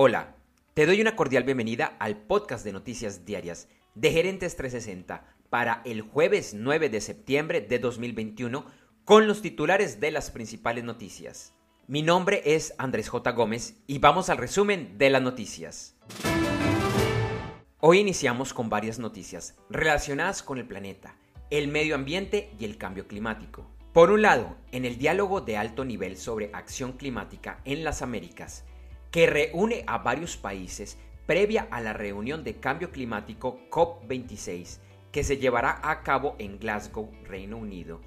Hola, te doy una cordial bienvenida al podcast de noticias diarias de Gerentes 360 para el jueves 9 de septiembre de 2021 con los titulares de las principales noticias. Mi nombre es Andrés J. Gómez y vamos al resumen de las noticias. Hoy iniciamos con varias noticias relacionadas con el planeta, el medio ambiente y el cambio climático. Por un lado, en el diálogo de alto nivel sobre acción climática en las Américas, que reúne a varios países previa a la reunión de cambio climático COP26, que se llevará a cabo en Glasgow, Reino Unido,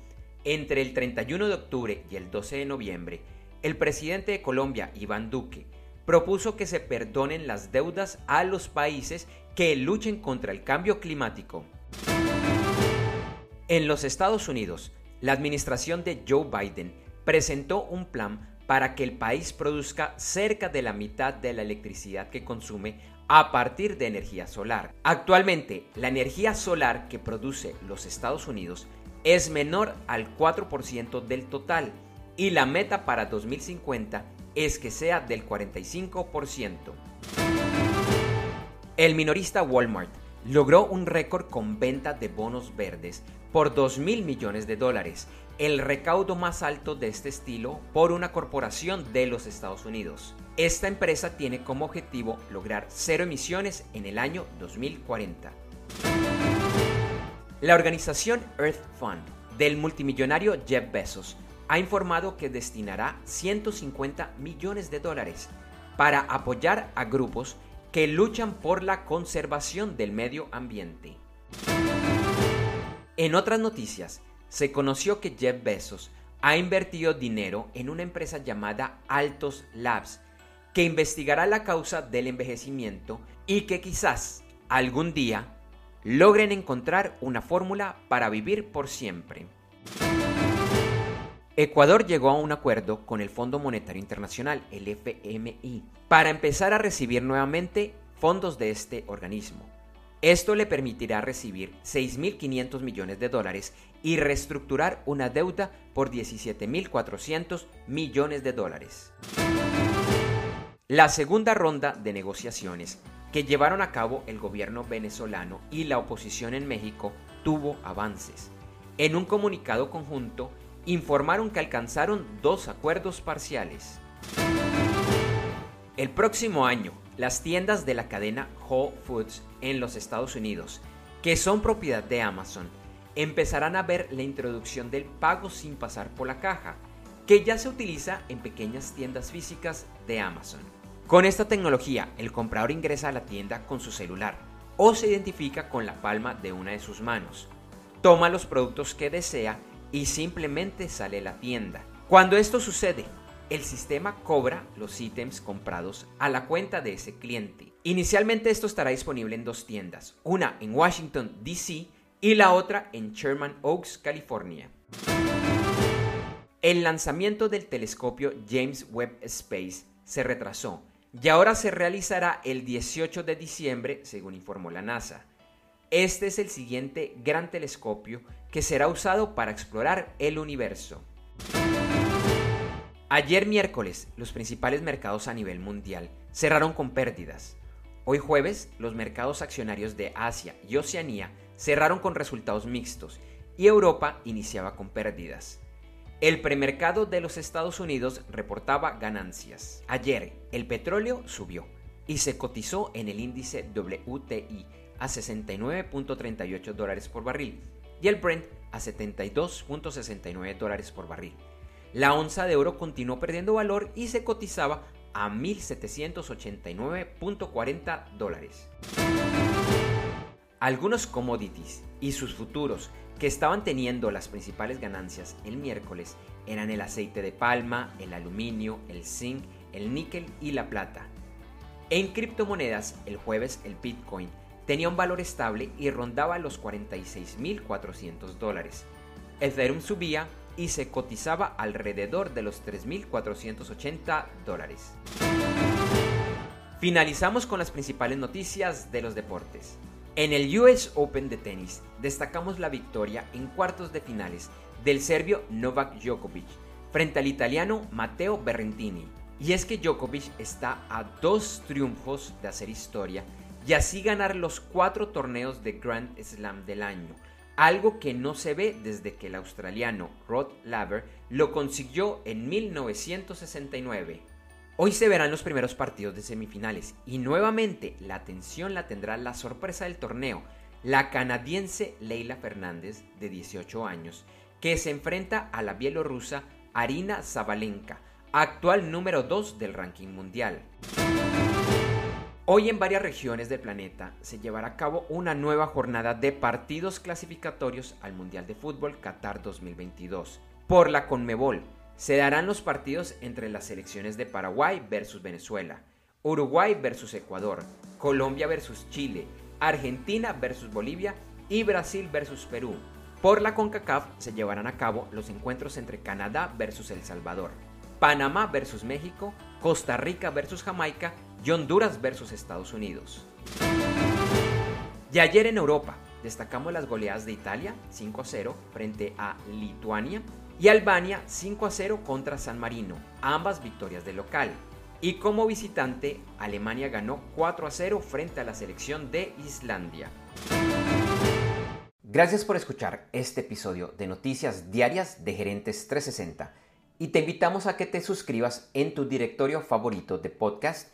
entre el 31 de octubre y el 12 de noviembre, el presidente de Colombia, Iván Duque, propuso que se perdonen las deudas a los países que luchen contra el cambio climático. En los Estados Unidos, la administración de Joe Biden presentó un plan para que el país produzca cerca de la mitad de la electricidad que consume a partir de energía solar. Actualmente, la energía solar que produce los Estados Unidos es menor al 4% del total y la meta para 2050 es que sea del 45%. El minorista Walmart logró un récord con venta de bonos verdes por 2 mil millones de dólares, el recaudo más alto de este estilo por una corporación de los Estados Unidos. Esta empresa tiene como objetivo lograr cero emisiones en el año 2040. La organización Earth Fund del multimillonario Jeff Bezos ha informado que destinará 150 millones de dólares para apoyar a grupos que luchan por la conservación del medio ambiente. En otras noticias, se conoció que Jeff Bezos ha invertido dinero en una empresa llamada Altos Labs, que investigará la causa del envejecimiento y que quizás algún día logren encontrar una fórmula para vivir por siempre. Ecuador llegó a un acuerdo con el Fondo Monetario Internacional, el FMI, para empezar a recibir nuevamente fondos de este organismo. Esto le permitirá recibir 6.500 millones de dólares y reestructurar una deuda por 17.400 millones de dólares. La segunda ronda de negociaciones que llevaron a cabo el gobierno venezolano y la oposición en México tuvo avances. En un comunicado conjunto informaron que alcanzaron dos acuerdos parciales. El próximo año, las tiendas de la cadena Whole Foods en los Estados Unidos, que son propiedad de Amazon, empezarán a ver la introducción del pago sin pasar por la caja, que ya se utiliza en pequeñas tiendas físicas de Amazon. Con esta tecnología, el comprador ingresa a la tienda con su celular o se identifica con la palma de una de sus manos. Toma los productos que desea y simplemente sale la tienda. Cuando esto sucede, el sistema cobra los ítems comprados a la cuenta de ese cliente. Inicialmente esto estará disponible en dos tiendas, una en Washington, D.C. y la otra en Sherman Oaks, California. El lanzamiento del telescopio James Webb Space se retrasó y ahora se realizará el 18 de diciembre, según informó la NASA. Este es el siguiente gran telescopio que será usado para explorar el universo. Ayer miércoles, los principales mercados a nivel mundial cerraron con pérdidas. Hoy jueves, los mercados accionarios de Asia y Oceanía cerraron con resultados mixtos y Europa iniciaba con pérdidas. El premercado de los Estados Unidos reportaba ganancias. Ayer, el petróleo subió y se cotizó en el índice WTI a 69.38 dólares por barril y el Brent a 72.69 dólares por barril. La onza de oro continuó perdiendo valor y se cotizaba a 1.789.40 dólares. Algunos commodities y sus futuros que estaban teniendo las principales ganancias el miércoles eran el aceite de palma, el aluminio, el zinc, el níquel y la plata. En criptomonedas, el jueves el Bitcoin tenía un valor estable y rondaba los 46.400 dólares. Ethereum subía y se cotizaba alrededor de los 3.480 dólares. Finalizamos con las principales noticias de los deportes. En el US Open de tenis destacamos la victoria en cuartos de finales del serbio Novak Djokovic frente al italiano Matteo Berrentini. Y es que Djokovic está a dos triunfos de hacer historia y así ganar los cuatro torneos de Grand Slam del año, algo que no se ve desde que el australiano Rod Laver lo consiguió en 1969. Hoy se verán los primeros partidos de semifinales y nuevamente la atención la tendrá la sorpresa del torneo, la canadiense Leila Fernández, de 18 años, que se enfrenta a la bielorrusa Arina Zabalenka, actual número 2 del ranking mundial. Hoy en varias regiones del planeta se llevará a cabo una nueva jornada de partidos clasificatorios al Mundial de Fútbol Qatar 2022. Por la Conmebol se darán los partidos entre las selecciones de Paraguay versus Venezuela, Uruguay versus Ecuador, Colombia versus Chile, Argentina versus Bolivia y Brasil versus Perú. Por la CONCACAF se llevarán a cabo los encuentros entre Canadá versus El Salvador, Panamá versus México, Costa Rica versus Jamaica y Honduras versus Estados Unidos. Y ayer en Europa destacamos las goleadas de Italia 5 a 0 frente a Lituania y Albania 5 a 0 contra San Marino, ambas victorias de local. Y como visitante, Alemania ganó 4 a 0 frente a la selección de Islandia. Gracias por escuchar este episodio de Noticias Diarias de Gerentes 360 y te invitamos a que te suscribas en tu directorio favorito de podcast